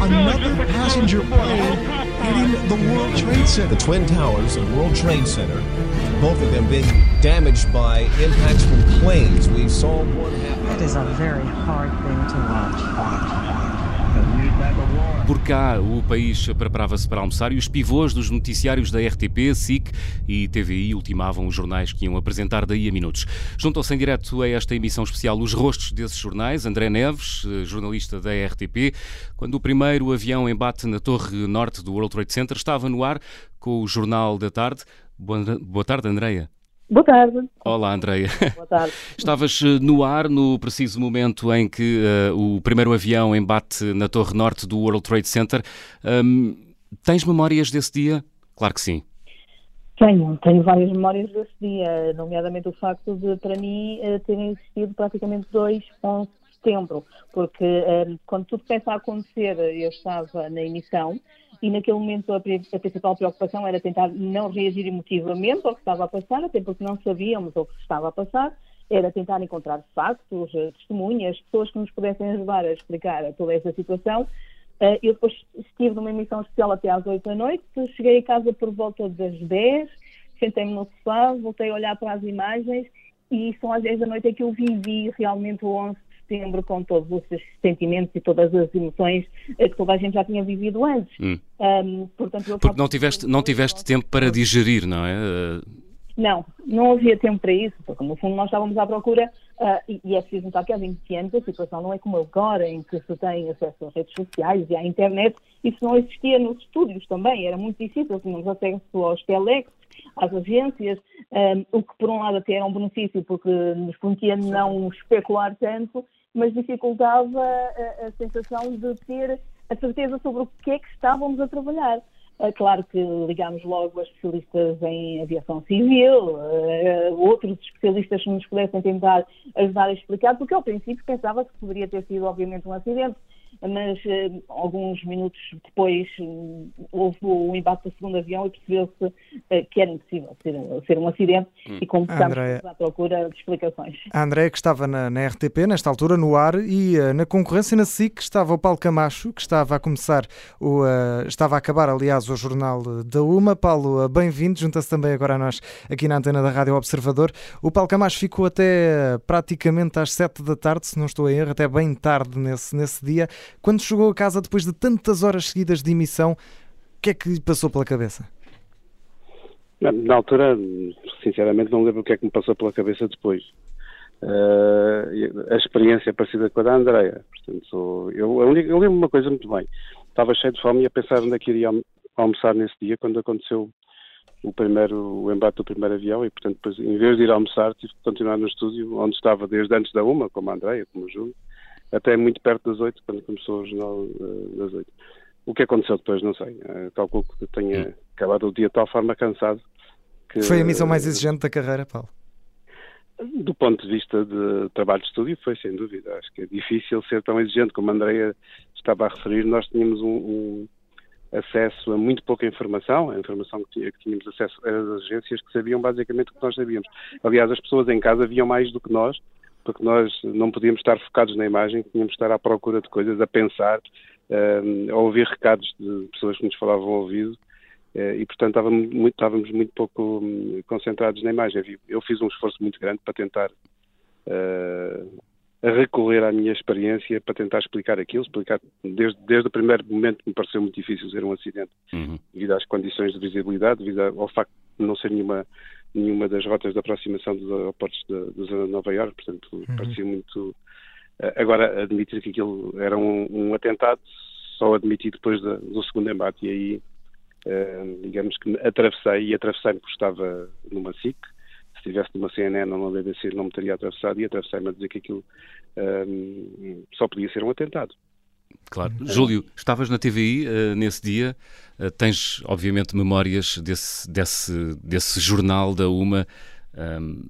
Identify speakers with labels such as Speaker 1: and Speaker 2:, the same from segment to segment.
Speaker 1: Another passenger plane hitting the World Trade Center.
Speaker 2: The Twin Towers and World Trade Center, both of them being damaged by impacts from planes. We saw one happen.
Speaker 3: It is a very hard thing to watch.
Speaker 4: Por cá, o país preparava-se para almoçar e os pivôs dos noticiários da RTP, SIC e TVI ultimavam os jornais que iam apresentar daí a minutos. Juntam-se em direto a esta emissão especial os rostos desses jornais. André Neves, eh, jornalista da RTP, quando o primeiro avião embate na torre norte do World Trade Center, estava no ar com o Jornal da Tarde. Boa, tarde, Andreia.
Speaker 5: Boa tarde.
Speaker 4: Olá, Andreia.
Speaker 5: Boa tarde.
Speaker 4: Estavas eh, no ar no preciso momento em que uh, o primeiro avião embate na torre norte do World Trade Center. Um, tens memórias desse dia? Claro que sim.
Speaker 5: Tenho, tenho várias memórias desse dia, nomeadamente o facto de, para mim, eh, terem existido praticamente dois 11 de setembro, porque um, quando tudo começa a acontecer, eu estava na emissão e naquele momento a, a, principal preocupação era tentar não reagir emotivamente ao que estava a passar, até porque não sabíamos o que estava a passar, era tentar encontrar factos, eh, testemunhas, pessoas que nos pudessem ajudar a explicar toda essa situação. Eh, eu depois estive numa emissão especial até às 8 da noite, cheguei a casa por volta das 10, sentei-me no sofá, voltei a olhar para as imagens e são às 10 da noite é que eu vivi realmente o 11 setembro com todos os sentimentos e todas as emoções que toda a gente já tinha vivido antes.
Speaker 4: Hum. Um, portanto, Porque não tiveste, não tiveste tempo para digerir, não é?
Speaker 5: Não, não havia tempo para isso, porque no fundo nós estávamos à procura, uh, e, e, é preciso notar que há 20 anos a situação não é como agora, em que se tem acesso às redes sociais e à internet, isso não existia nos estúdios também, era muito difícil, tínhamos acesso aos telex, às agências, um, o que por um lado até era um benefício porque nos permitia não especular tanto, mas dificultava a, a sensação de ter a certeza sobre o que é que estávamos a trabalhar. É claro que ligámos logo a especialistas em aviação civil, outros especialistas que nos pudessem tentar ajudar a explicar, porque ao princípio pensava que poderia ter sido, obviamente, um acidente mas uh, alguns minutos depois uh, houve o embate do segundo avião e percebeu-se uh, que era impossível ser, ser um acidente hum. e começámos André... à procura de explicações.
Speaker 6: A André, que estava na, na, RTP, nesta altura, no ar, e na concorrência na SIC estava o Paulo Camacho, que estava a começar, o, estava a acabar, aliás, o jornal da UMA. Paulo, bem-vindo, junta-se também agora a nós aqui na antena da Rádio Observador. O Paulo Camacho ficou até praticamente às sete da tarde, se não estou em erro, até bem tarde nesse, nesse dia. Quando chegou a casa depois de tantas horas seguidas de emissão, o que é que lhe passou pela cabeça?
Speaker 7: Na, altura, sinceramente, não lembro o que é que me passou pela cabeça depois. Uh, a experiência é parecida com a da Andreia. Portanto, eu, eu, lembro uma coisa muito bem. Estava cheio de fome e a pensar onde é que iria almoçar nesse dia, quando aconteceu o primeiro o embate do primeiro avião e, portanto, depois, em vez de ir almoçar, tive que continuar no estúdio, onde estava desde antes da uma, como a Andreia, como o Júlio, até muito perto das oito, quando começou o jornal uh, das oito. O que aconteceu depois, não sei. Uh, calculo que tenha acabado o dia de tal forma cansado que...
Speaker 6: Foi a missão mais exigente da carreira, Paulo?
Speaker 7: Do ponto de vista de trabalho de estúdio, foi sem dúvida. Acho que é difícil ser tão exigente como a Andrea estava a referir. Nós tínhamos um, um acesso a muito pouca informação. A informação que, que tínhamos acesso eram as agências que sabiam basicamente o que nós sabíamos. Aliás, as pessoas em casa viam mais do que nós porque nós não podíamos estar focados na imagem, tínhamos de estar à procura de coisas, a pensar, uh, a ouvir recados de pessoas que nos falavam ao ouvido, uh, e portanto estávamos muito, estávamos muito pouco um, concentrados na imagem. Eu fiz um esforço muito grande para tentar uh, recorrer à minha experiência para tentar explicar aquilo, explicar desde, desde o primeiro momento que me pareceu muito difícil ser um acidente,
Speaker 4: uhum.
Speaker 7: devido às condições de visibilidade, devido ao facto de não ser nenhuma nenhuma das rotas de aproximação dos aeroportos da zona de Nova Iorque, portanto uhum. parecia muito. Eh, agora, admitir que aquilo era um, um atentado, só admiti depois da, do segundo embate, e aí, uh, digamos que atravessei, e atravessei-me porque estava numa SIC, se estivesse numa CNN ou numa BBC não me teria atravessado, e atravessei-me a dizer que aquilo um, só podia ser um atentado.
Speaker 4: Claro. Júlio, estavas na TVI uh, nesse dia, uh, tens obviamente memórias desse, desse, desse jornal da UMA um, ehm,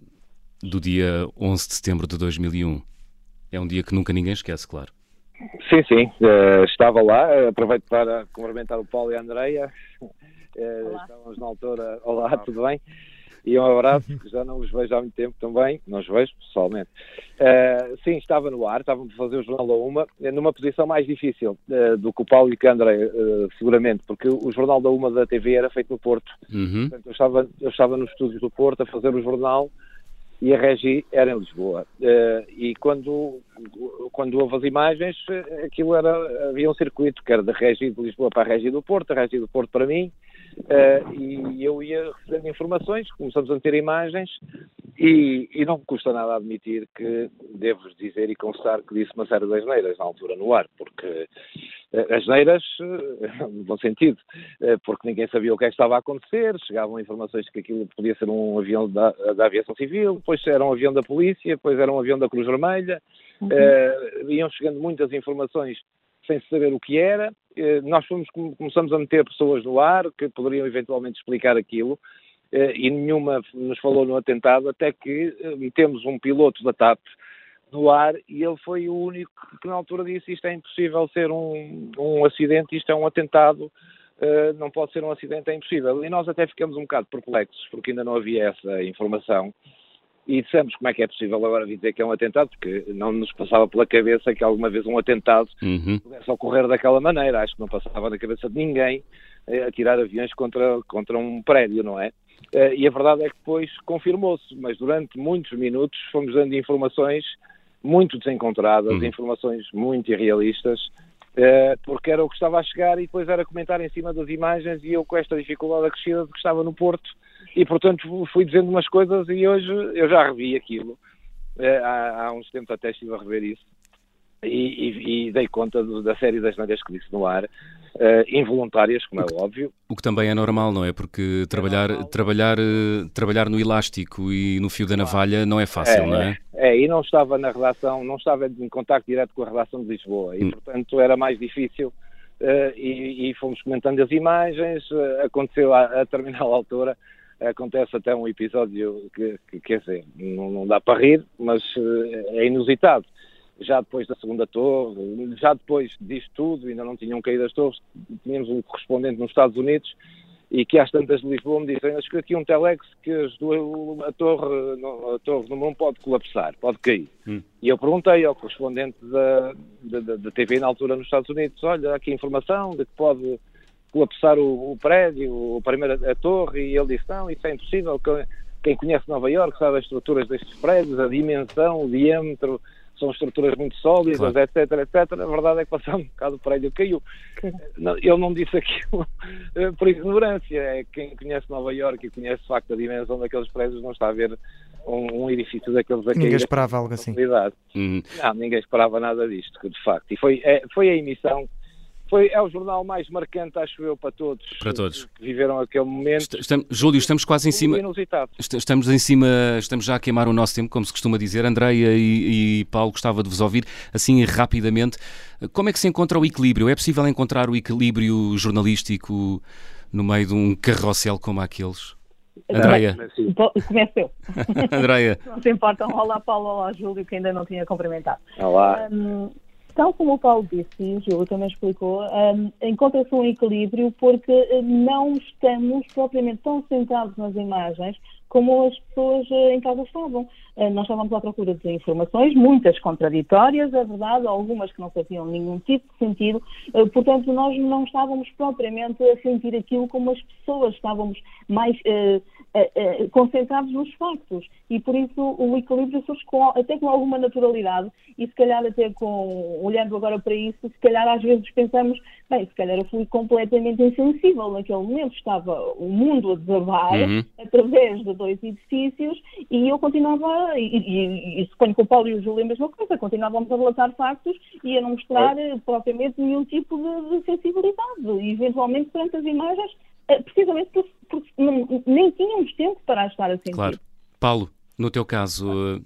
Speaker 4: do dia 11 de setembro de 2001. É um dia que nunca ninguém esquece, claro.
Speaker 8: Sim, sim, uh, estava lá, aproveito para cumprimentar o Paulo e a Andreia, estávamos na altura, olá, tudo bem? E um abraço, que já não os vejo há muito tempo também, não os vejo pessoalmente. Uh, sim, estava no ar, estávamos a fazer o Jornal da Uma, numa posição mais difícil uh, do que o Paulo e o André, uh, seguramente, porque o Jornal da Uma da TV era feito no Porto.
Speaker 4: Uhum.
Speaker 8: Portanto, eu estava, eu estava nos estúdios do Porto a fazer o jornal e a Regi era em Lisboa. E quando, quando houve as imagens, aquilo era, havia um circuito que era da Regi de Lisboa para a Regi do Porto, a Regi do Porto para mim, uh, e eu ia recebendo informações, começamos a ter imagens, e, e não me custa nada admitir que devo dizer e constar que disse uma série de asneiras na altura no ar, porque uh, asneiras, no bom sentido, porque ninguém sabia o que é que estava a acontecer, chegavam informações que aquilo podia ser um avião da, da aviação civil, depois era um avião da polícia, depois era um avião da Cruz Vermelha, uhum. uh, iam chegando muitas informações sem saber o que era. Uh, nós fomos, começamos a meter pessoas no ar que poderiam eventualmente explicar aquilo. Uh, e nenhuma nos falou no atentado, até que metemos um piloto da TAP no ar e ele foi o único que na altura disse isto é impossível ser um, um acidente, isto é um atentado, não pode ser um acidente, é impossível. E nós até ficamos um bocado perplexos, porque ainda não havia essa informação e dissemos como é que é possível agora dizer que é um atentado, porque não nos passava pela cabeça que alguma vez um atentado uhum. pudesse ocorrer daquela maneira. Acho que não passava na cabeça de ninguém eh, atirar aviões contra, contra um prédio, não é? Eh, e a verdade é que depois confirmou-se, mas durante muitos minutos fomos dando informações muito desencontradas, uhum. informações muito irrealistas, eh, porque era o que estava a chegar e depois era comentar em cima das imagens e eu com esta dificuldade acrescida de que estava no Porto e portanto fui dizendo umas coisas e hoje eu já revi aquilo. É, há, há, uns tempos até estive a rever isso e, e, e dei conta do, da série das neiras que disse no ar, uh, involuntárias, como é óbvio.
Speaker 4: O que também é normal, não é? Porque trabalhar, é trabalhar, uh, trabalhar no elástico e no fio da navalha não é fácil,
Speaker 8: é,
Speaker 4: não é?
Speaker 8: É, e não estava na redação, não estava em contato direto com a redação de Lisboa e, hum. portanto, era mais difícil. Uh, e, e, fomos comentando as imagens, aconteceu a, a determinada altura acontece até um episódio que, que quer dizer, não, não, dá para rir, mas eh, é inusitado. Já depois da segunda torre, já depois disto tudo, ainda não tinham caído as torres, tínhamos um correspondente nos Estados Unidos e que às tantas de Lisboa me dizem, acho que aqui um telex que a torre, a torre 1 pode colapsar, pode cair. Hum. E eu perguntei ao correspondente da, da, da, TV na altura nos Estados Unidos, olha, aqui informação de que pode colapsar o, o prédio, a primeira a torre, e ele disse, não, isso é impossível, quem conhece Nova Iorque sabe as estruturas destes prédios, a dimensão, o diâmetro, são estruturas muito sólidas, claro. etc, etc. A verdade é que passando um bocado o prédio caiu. Ele não disse aquilo eh, por ignorância. É quem conhece Nova Iorque e conhece de facto a dimensão daqueles prédios não está a ver um, um edifício daqueles aqui.
Speaker 6: Ninguém esperava algo assim.
Speaker 8: Hum. Não, ninguém esperava nada disto, de facto. E foi, é, foi a emissão foi, é o jornal mais marcante, acho eu, para todos.
Speaker 4: Para todos.
Speaker 8: Que viveram aquele momento.
Speaker 4: Estamos, Júlio, estamos quase em cima.
Speaker 8: Inusitado.
Speaker 4: Estamos em cima, estamos já a queimar o nosso tempo, como se costuma dizer. Andreia e, e Paulo, gostava de vos ouvir assim rapidamente. Como é que se encontra o equilíbrio? É possível encontrar o equilíbrio jornalístico no meio de um carrossel como aqueles? Andreia.
Speaker 5: Começo eu.
Speaker 4: Andreia.
Speaker 5: Não se importam. Olá, Paulo. Olá, Júlio, que ainda não tinha cumprimentado.
Speaker 8: Olá.
Speaker 5: Um, tal como o Paulo disse, e o Gil também explicou, um, encontra-se um equilíbrio porque hum, não estamos propriamente tão centrados nas imagens como as pessoas eh, em casa estavam. Eh, nós estávamos à procura de informações, muitas contraditórias, é verdade, algumas que não faziam nenhum tipo de sentido, portanto, nós não estávamos propriamente a sentir aquilo como as pessoas, estávamos mais concentrados nos factos e por isso o equilíbrio surge com, até com alguma naturalidade e se calhar até com, olhando agora para isso, se calhar às vezes pensamos, bem, se calhar eu fui completamente insensível naquele momento, estava o mundo a desabar uhum. através de dois edifícios e eu continuava, e, e, e suponho que o Paulo e o Júlio a mesma coisa, continuávamos a relatar factos e a não mostrar é. propriamente nenhum tipo de, de sensibilidade. E eventualmente, perante as imagens, eh, precisamente porque, porque não, nem tínhamos tempo para estar a sentir.
Speaker 4: Claro. Paulo, no teu caso.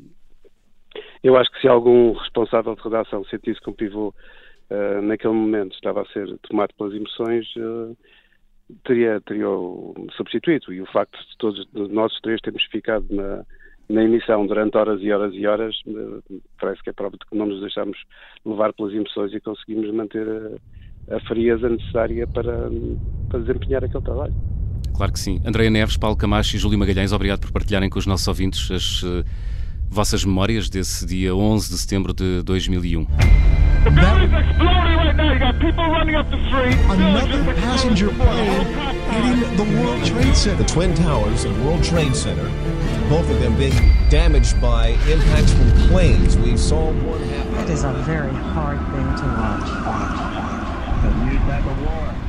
Speaker 7: Eu acho que se algum responsável de redação sentisse que um pivô uh, naquele momento estava a ser tomado pelas emoções, uh, teria, teria substituído. E o facto de todos de nós três termos ficado na, na emissão durante horas e horas e horas, eh, parece que é prova de que não nos deixamos levar pelas emoções e conseguimos manter a, a frieza necessária para, para desempenhar aquele trabalho.
Speaker 4: Claro que sim. Andréia Neves, Paulo Camacho e Júlio Magalhães, obrigado por partilharem com os nossos ouvintes as uh, vossas memórias desse dia 11 de setembro de 2001.
Speaker 1: Another passenger plane hitting the World Trade Center.
Speaker 2: The Twin Towers and World Trade Center, both of them being damaged by impacts from planes. We saw one happen.
Speaker 3: It is a very hard thing to watch.
Speaker 8: back war.